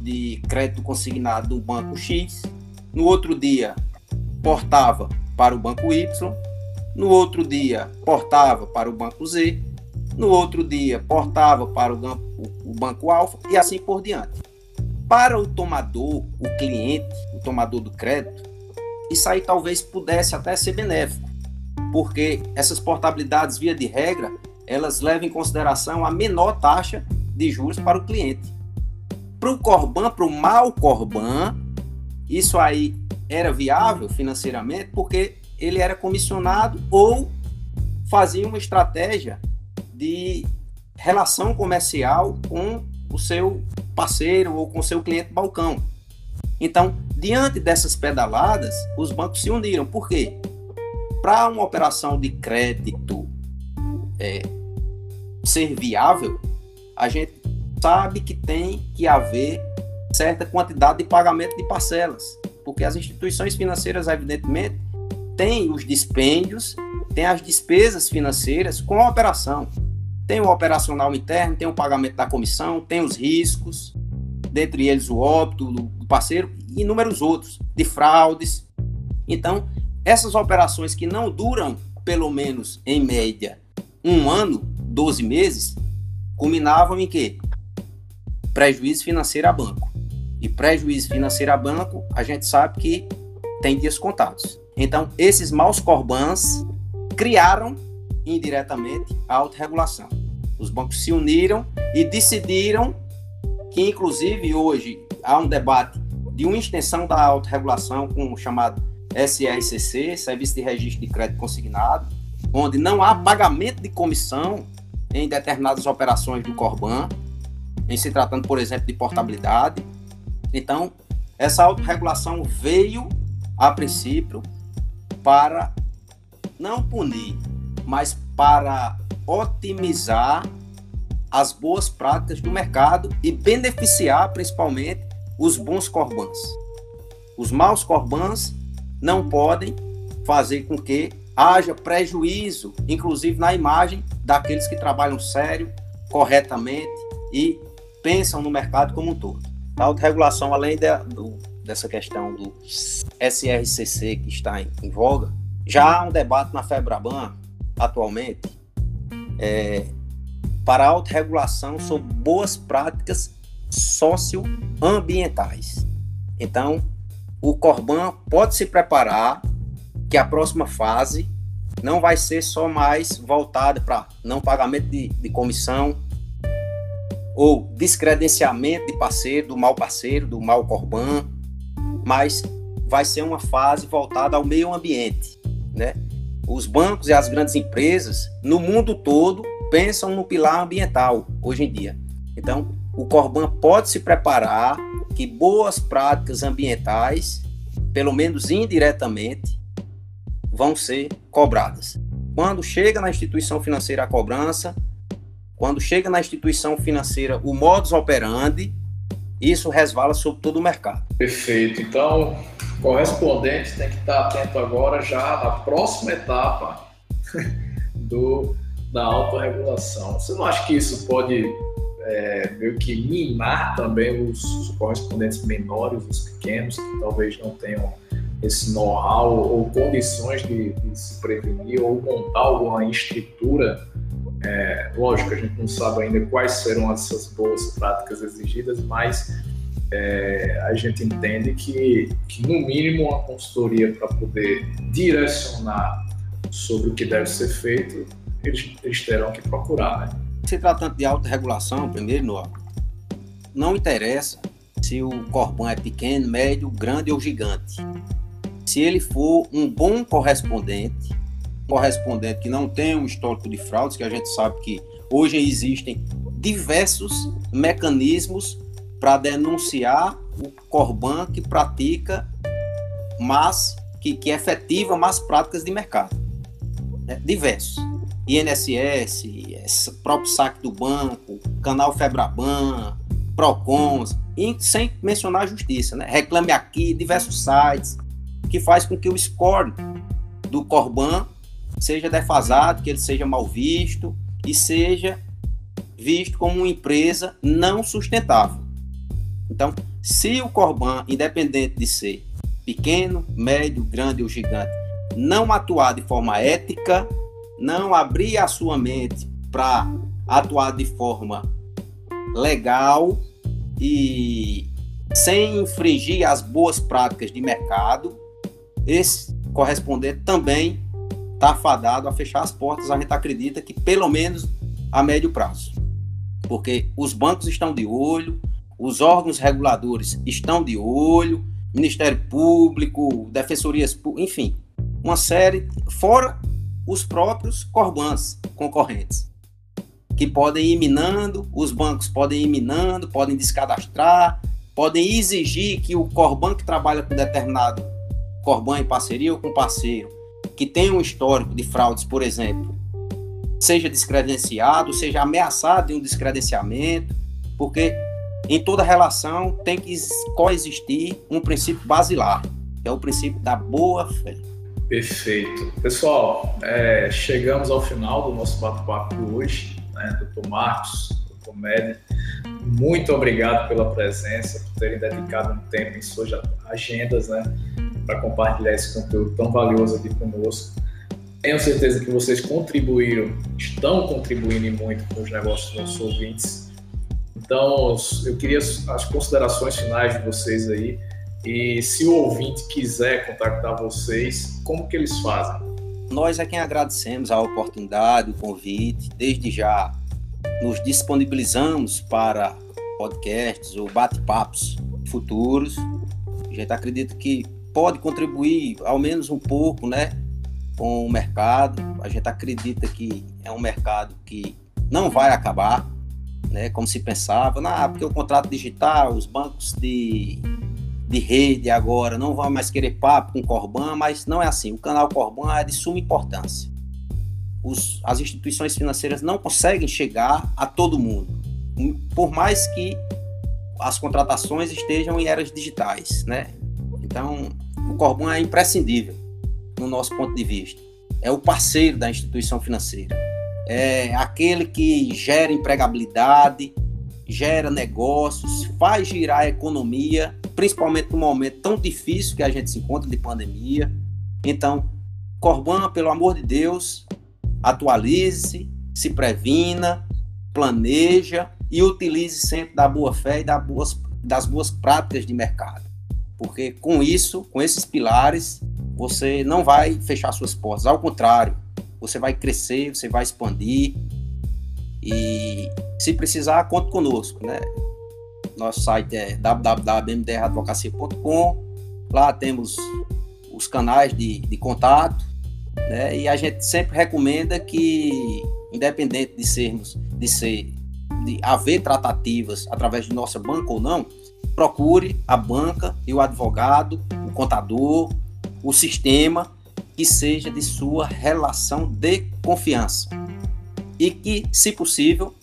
de crédito consignado do banco X, no outro dia portava para o banco Y, no outro dia portava para o banco Z, no outro dia portava para o, o banco Alfa e assim por diante. Para o tomador, o cliente, o tomador do crédito, isso aí talvez pudesse até ser benéfico, porque essas portabilidades, via de regra, elas levam em consideração a menor taxa de juros para o cliente. Para o Corban, para o mal Corban, isso aí era viável financeiramente porque ele era comissionado ou fazia uma estratégia de relação comercial com o seu parceiro ou com o seu cliente balcão. Então, diante dessas pedaladas, os bancos se uniram. Por quê? Para uma operação de crédito é, ser viável, a gente sabe que tem que haver certa quantidade de pagamento de parcelas, porque as instituições financeiras, evidentemente, têm os dispêndios, têm as despesas financeiras com a operação. Tem o operacional interno, tem o pagamento da comissão, tem os riscos, dentre eles o óbito do parceiro e inúmeros outros, de fraudes. Então, essas operações que não duram, pelo menos em média, um ano, 12 meses, culminavam em quê? Prejuízo financeiro a banco. E prejuízo financeiro a banco, a gente sabe que tem dias contados. Então, esses maus corbans criaram indiretamente a autorregulação. Os bancos se uniram e decidiram que, inclusive, hoje há um debate de uma extensão da autorregulação com o chamado SRCC, Serviço de Registro de Crédito Consignado, onde não há pagamento de comissão em determinadas operações do Corban, em se tratando, por exemplo, de portabilidade. Então, essa autorregulação veio, a princípio, para não punir, mas para otimizar as boas práticas do mercado e beneficiar principalmente os bons corbans. Os maus corbans não podem fazer com que haja prejuízo, inclusive na imagem daqueles que trabalham sério, corretamente e pensam no mercado como um todo. A autorregulação, além de, do, dessa questão do SRCC que está em, em voga, já há um debate na FEBRABAN, atualmente, é, para autorregulação sobre boas práticas socioambientais. Então, o Corban pode se preparar que a próxima fase não vai ser só mais voltada para não pagamento de, de comissão ou descredenciamento de parceiro, do mal parceiro, do mal Corban, mas vai ser uma fase voltada ao meio ambiente, né? Os bancos e as grandes empresas no mundo todo pensam no pilar ambiental hoje em dia. Então, o Corban pode se preparar que boas práticas ambientais, pelo menos indiretamente, vão ser cobradas. Quando chega na instituição financeira a cobrança, quando chega na instituição financeira o modus operandi, isso resvala sobre todo o mercado. Perfeito. Então, correspondente tem que estar atento agora já na próxima etapa do, da autorregulação. Você não acha que isso pode é, meio que mimar também os, os, correspondentes menores, os pequenos, que talvez não tenham esse know-how ou condições de, de, se prevenir ou montar alguma estrutura. É, lógico, a gente não sabe ainda quais serão essas boas práticas exigidas, mas é, a gente entende que, que, no mínimo, uma consultoria para poder direcionar sobre o que deve ser feito, eles, eles terão que procurar, né? Se tratando de autorregulação, primeiro, não interessa se o corpão é pequeno, médio, grande ou gigante. Se ele for um bom correspondente, correspondente que não tem um histórico de fraudes, que a gente sabe que hoje existem diversos mecanismos para denunciar o Corban que pratica mas que, que efetiva más práticas de mercado. É, diversos. INSS, próprio saque do banco, canal Febraban, Procons, e sem mencionar a justiça, né? Reclame aqui, diversos sites, que faz com que o score do Corban seja defasado, que ele seja mal visto e seja visto como uma empresa não sustentável. Então, se o Corban, independente de ser pequeno, médio, grande ou gigante, não atuar de forma ética, não abrir a sua mente para atuar de forma legal e sem infringir as boas práticas de mercado, esse correspondente também está fadado a fechar as portas. A gente acredita que pelo menos a médio prazo, porque os bancos estão de olho, os órgãos reguladores estão de olho, Ministério Público, defensorias, enfim, uma série, fora os próprios Corbans concorrentes, que podem ir minando, os bancos podem ir minando, podem descadastrar, podem exigir que o Corban que trabalha com determinado Corban em parceria ou com parceiro, que tem um histórico de fraudes, por exemplo, seja descredenciado, seja ameaçado de um descredenciamento, porque em toda relação tem que coexistir um princípio basilar, que é o princípio da boa fé. Perfeito. Pessoal, é, chegamos ao final do nosso bate-papo hoje, né, doutor Marcos, Comédia. Muito obrigado pela presença, por terem dedicado um tempo em suas agendas, né, para compartilhar esse conteúdo tão valioso aqui conosco. Tenho certeza que vocês contribuíram, estão contribuindo muito com os negócios dos nossos ouvintes. Então, eu queria as considerações finais de vocês aí. E se o ouvinte quiser contactar vocês, como que eles fazem? Nós é quem agradecemos a oportunidade, o convite. Desde já nos disponibilizamos para podcasts ou bate-papos futuros. A gente acredita que pode contribuir ao menos um pouco, né, com o mercado. A gente acredita que é um mercado que não vai acabar, né, como se pensava, ah, porque o contrato digital, os bancos de de rede agora não vão mais querer papo com o Corban, mas não é assim. O canal Corban é de suma importância. Os, as instituições financeiras não conseguem chegar a todo mundo, por mais que as contratações estejam em eras digitais, né? Então, o Corban é imprescindível no nosso ponto de vista. É o parceiro da instituição financeira. É aquele que gera empregabilidade, gera negócios, faz girar a economia principalmente num momento tão difícil que a gente se encontra de pandemia. Então, Corban, pelo amor de Deus, atualize-se, se previna, planeja e utilize sempre da boa fé e das boas, das boas práticas de mercado. Porque com isso, com esses pilares, você não vai fechar suas portas. Ao contrário, você vai crescer, você vai expandir. E se precisar, conte conosco, né? Nosso site é www.mdradvocacia.com. Lá temos os canais de, de contato, né? E a gente sempre recomenda que, independente de sermos, de ser, de haver tratativas através de nossa banca ou não, procure a banca e o advogado, o contador, o sistema que seja de sua relação de confiança e que, se possível,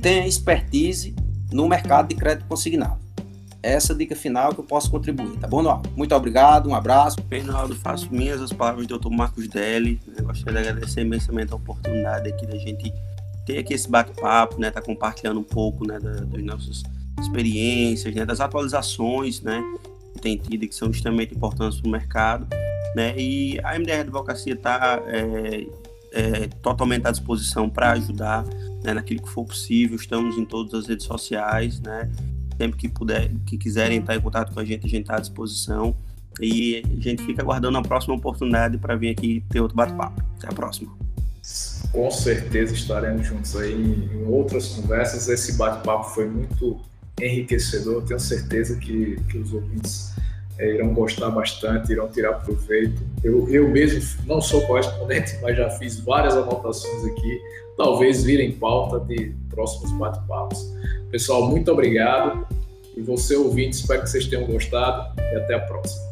tenha expertise no mercado de crédito consignado. Essa dica final que eu posso contribuir, tá bom, Noal? Muito obrigado, um abraço. Reinaldo, faço minhas as palavras do Dr. Marcos Deli. Eu gostaria de agradecer imensamente a oportunidade aqui da gente ter aqui esse bate-papo, né? Tá compartilhando um pouco, né, das, nossas experiências, né, das atualizações, né, que tem tido que são extremamente importantes para o mercado, né? E a MDR Advocacia está é, é, totalmente à disposição para ajudar né, naquilo que for possível. Estamos em todas as redes sociais, né? Sempre que puder, que quiserem estar em contato com a gente, a gente está à disposição. E a gente fica aguardando a próxima oportunidade para vir aqui ter outro bate-papo. Até a próxima. Com certeza estaremos juntos aí em outras conversas. Esse bate-papo foi muito enriquecedor. Tenho certeza que, que os ouvintes é, irão gostar bastante, irão tirar proveito. Eu, eu mesmo não sou correspondente, mas já fiz várias anotações aqui, talvez virem pauta de próximos bate-papos. Pessoal, muito obrigado. E você, ouvinte, espero que vocês tenham gostado e até a próxima.